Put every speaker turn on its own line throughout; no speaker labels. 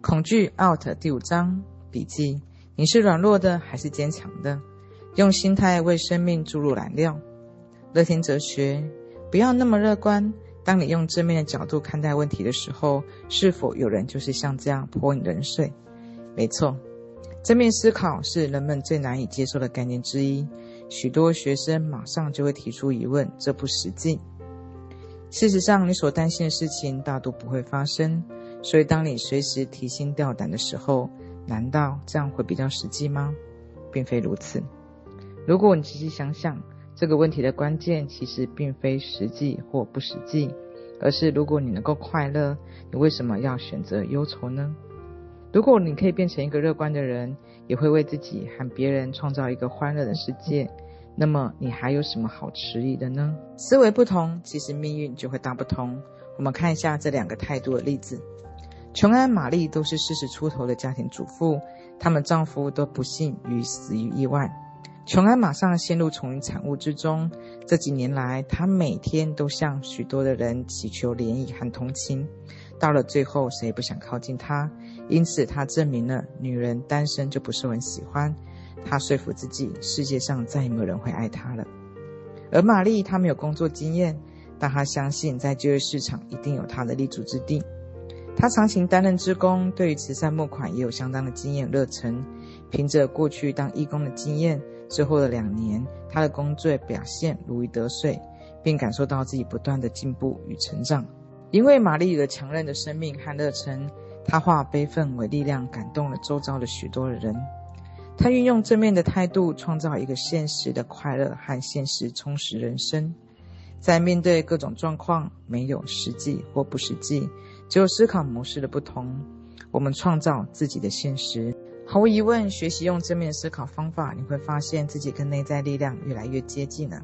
恐惧 out 第五章笔记：你是软弱的还是坚强的？用心态为生命注入燃料。乐天哲学：不要那么乐观。当你用正面的角度看待问题的时候，是否有人就是像这样泼你冷水？没错，正面思考是人们最难以接受的概念之一。许多学生马上就会提出疑问：这不实际。事实上，你所担心的事情大多不会发生。所以，当你随时提心吊胆的时候，难道这样会比较实际吗？并非如此。如果你仔细想想，这个问题的关键其实并非实际或不实际，而是如果你能够快乐，你为什么要选择忧愁呢？如果你可以变成一个乐观的人，也会为自己和别人创造一个欢乐的世界，那么你还有什么好迟疑的呢？思维不同，其实命运就会大不同。我们看一下这两个态度的例子。琼安、玛丽都是四十出头的家庭主妇，她们丈夫都不幸于死于意外。琼安马上陷入重孕产物之中。这几年来，她每天都向许多的人祈求怜悯和同情。到了最后，谁也不想靠近她。因此，她证明了女人单身就不受人喜欢。她说服自己，世界上再也没有人会爱她了。而玛丽，她没有工作经验，但她相信在就业市场一定有她的立足之地。他长期担任职工，对于慈善募款也有相当的经验热忱。凭着过去当义工的经验。之后的两年，他的工作表现如鱼得水，并感受到自己不断的进步与成长。因为玛丽的强韧的生命和热忱，他化悲愤为力量，感动了周遭的许多的人。他运用正面的态度，创造一个现实的快乐和现实充实人生。在面对各种状况，没有实际或不实际，只有思考模式的不同。我们创造自己的现实。毫无疑问，学习用正面思考方法，你会发现自己跟内在力量越来越接近了。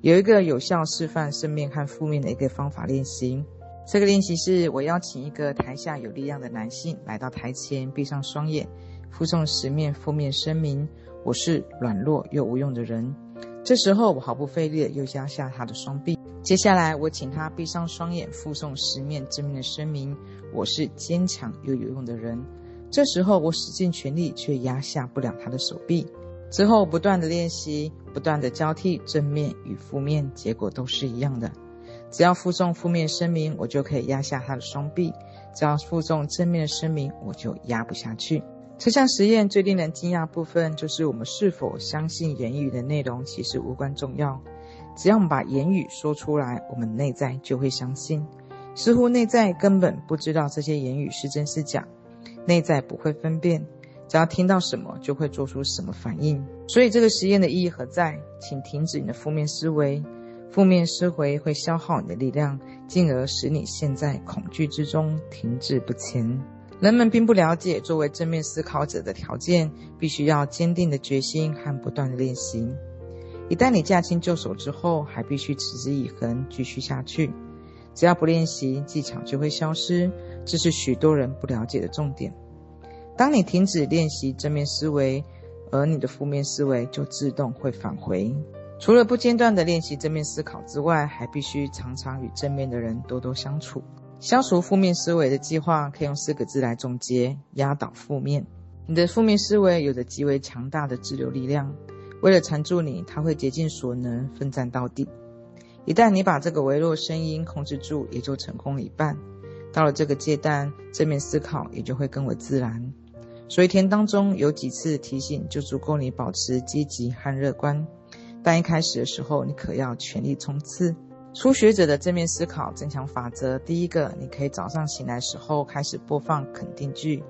有一个有效示范正面和负面的一个方法练习。这个练习是我邀请一个台下有力量的男性来到台前，闭上双眼，复诵十面负面声明：我是软弱又无用的人。这时候，我毫不费力地又压下他的双臂。接下来，我请他闭上双眼，复诵十面正面的声明：我是坚强又有用的人。这时候，我使尽全力，却压下不了他的手臂。之后，不断的练习，不断的交替正面与负面，结果都是一样的。只要负重负面声明，我就可以压下他的双臂；只要负重正面的声明，我就压不下去。这项实验最令人惊讶部分，就是我们是否相信言语的内容其实无关重要。只要我们把言语说出来，我们内在就会相信。似乎内在根本不知道这些言语是真是假。内在不会分辨，只要听到什么就会做出什么反应。所以这个实验的意义何在？请停止你的负面思维，负面思维会消耗你的力量，进而使你陷在恐惧之中，停滞不前。人们并不了解，作为正面思考者的条件，必须要坚定的决心和不断的练习。一旦你驾轻就熟之后，还必须持之以恒，继续下去。只要不练习，技巧就会消失。这是许多人不了解的重点。当你停止练习正面思维，而你的负面思维就自动会返回。除了不间断地练习正面思考之外，还必须常常与正面的人多多相处。消除负面思维的计划可以用四个字来总结：压倒负面。你的负面思维有着极为强大的滞留力量，为了缠住你，他会竭尽所能，奋战到底。一旦你把这个微弱声音控制住，也就成功了一半。到了这个阶段，正面思考也就会更为自然。所以一天当中有几次提醒，就足够你保持积极和乐观。但一开始的时候，你可要全力冲刺。初学者的正面思考增强法则：第一个，你可以早上醒来时候开始播放肯定句，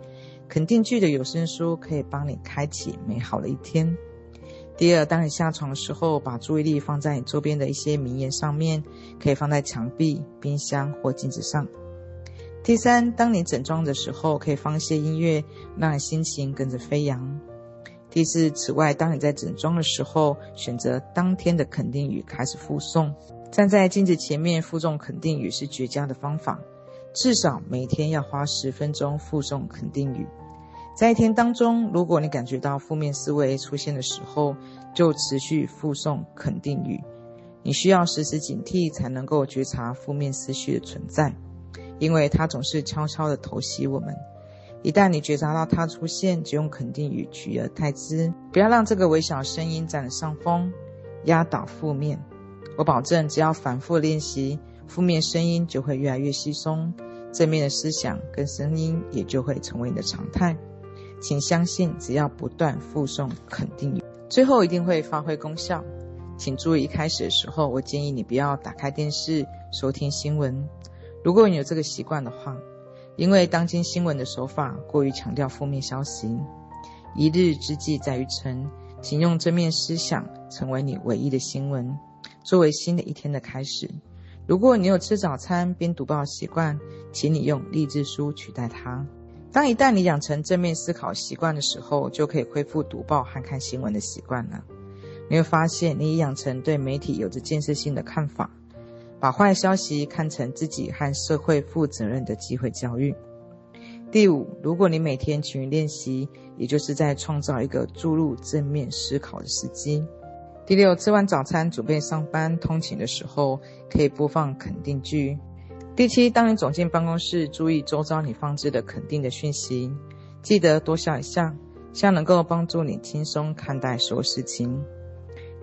肯定句的有声书可以帮你开启美好的一天。第二，当你下床的时候，把注意力放在你周边的一些名言上面，可以放在墙壁、冰箱或镜子上。第三，当你整装的时候，可以放一些音乐，让你心情跟着飞扬。第四，此外，当你在整装的时候，选择当天的肯定语开始复诵。站在镜子前面复诵肯定语是绝佳的方法，至少每天要花十分钟复诵肯定语。在一天当中，如果你感觉到负面思维出现的时候，就持续附送肯定语。你需要时时警惕，才能够觉察负面思绪的存在，因为它总是悄悄地偷袭我们。一旦你觉察到它出现，就用肯定语取而代之，不要让这个微小声音占了上风，压倒负面。我保证，只要反复练习，负面声音就会越来越稀松，正面的思想跟声音也就会成为你的常态。请相信，只要不断附送肯定语，最后一定会发挥功效。请注意，一开始的时候，我建议你不要打开电视收听新闻。如果你有这个习惯的话，因为当今新闻的手法过于强调负面消息。一日之计在于晨，请用正面思想成为你唯一的新闻，作为新的一天的开始。如果你有吃早餐边读报的习惯，请你用励志书取代它。当一旦你养成正面思考习惯的时候，就可以恢复读报和看新闻的习惯了。你会发现，你已养成对媒体有着建设性的看法，把坏消息看成自己和社会负责任的机会教育。第五，如果你每天勤于练习，也就是在创造一个注入正面思考的时机。第六，吃完早餐准备上班通勤的时候，可以播放肯定句。第七，当你走进办公室，注意周遭你放置的肯定的讯息，记得多笑一下，这样能够帮助你轻松看待所有事情。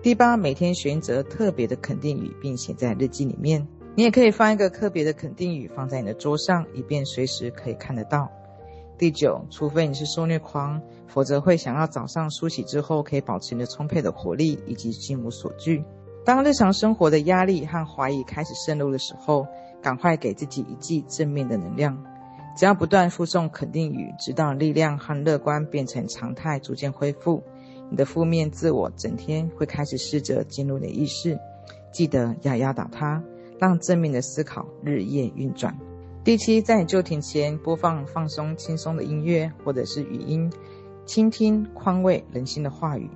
第八，每天选择特别的肯定语，并写在日记里面。你也可以放一个特别的肯定语放在你的桌上，以便随时可以看得到。第九，除非你是受虐狂，否则会想要早上梳洗之后可以保持你的充沛的活力以及心无所惧。当日常生活的压力和怀疑开始渗入的时候，赶快给自己一剂正面的能量。只要不断复诵肯定语，直到力量和乐观变成常态，逐渐恢复。你的负面自我整天会开始试着进入你的意识，记得要压倒它，让正面的思考日夜运转。第七，在你就寝前播放放松轻松的音乐或者是语音，倾听宽慰人心的话语。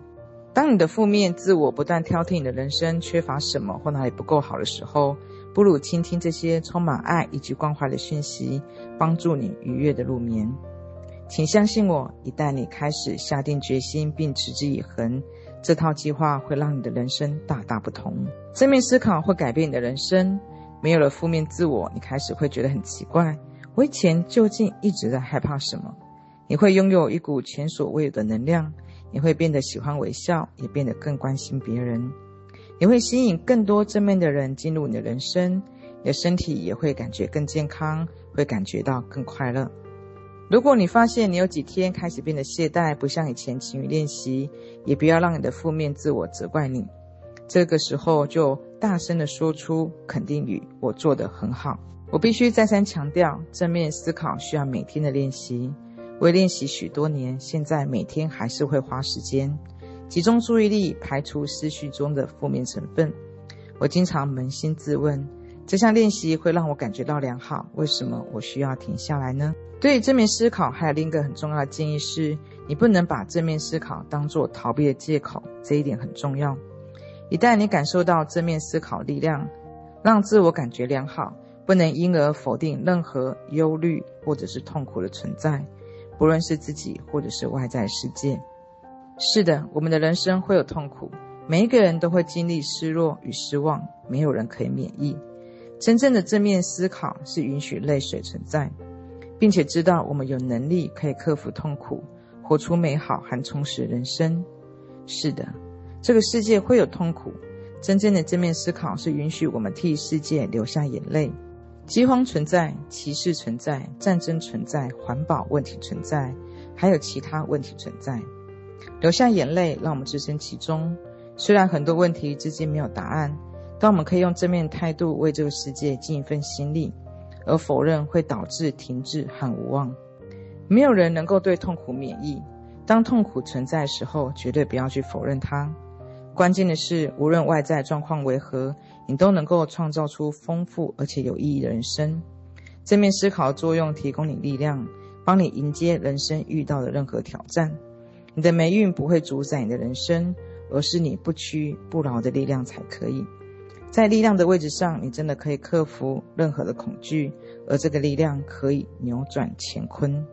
当你的负面自我不断挑剔你的人生缺乏什么或哪里不够好的时候，不如倾听这些充满爱以及关怀的讯息，帮助你愉悦的入眠。请相信我，一旦你开始下定决心并持之以恒，这套计划会让你的人生大大不同。正面思考会改变你的人生。没有了负面自我，你开始会觉得很奇怪：我以前究竟一直在害怕什么？你会拥有一股前所未有的能量，你会变得喜欢微笑，也变得更关心别人。你会吸引更多正面的人进入你的人生，你的身体也会感觉更健康，会感觉到更快乐。如果你发现你有几天开始变得懈怠，不像以前勤于练习，也不要让你的负面自我责怪你。这个时候就大声地说出肯定语：“我做得很好。”我必须再三强调，正面思考需要每天的练习。我练习许多年，现在每天还是会花时间集中注意力，排除思绪中的负面成分。我经常扪心自问：这项练习会让我感觉到良好，为什么我需要停下来呢？对于正面思考，还有另一个很重要的建议是：你不能把正面思考当作逃避的借口，这一点很重要。一旦你感受到正面思考力量，让自我感觉良好，不能因而否定任何忧虑或者是痛苦的存在，不论是自己或者是外在世界。是的，我们的人生会有痛苦，每一个人都会经历失落与失望，没有人可以免疫。真正的正面思考是允许泪水存在。并且知道我们有能力可以克服痛苦，活出美好和充实人生。是的，这个世界会有痛苦。真正的正面思考是允许我们替世界流下眼泪。饥荒存在，歧视存在，战争存在，环保问题存在，还有其他问题存在。流下眼泪，让我们置身其中。虽然很多问题至今没有答案，但我们可以用正面态度为这个世界尽一份心力。而否认会导致停滞和无望。没有人能够对痛苦免疫。当痛苦存在的时候，绝对不要去否认它。关键的是，无论外在状况为何，你都能够创造出丰富而且有意义的人生。正面思考的作用，提供你力量，帮你迎接人生遇到的任何挑战。你的霉运不会主宰你的人生，而是你不屈不挠的力量才可以。在力量的位置上，你真的可以克服任何的恐惧，而这个力量可以扭转乾坤。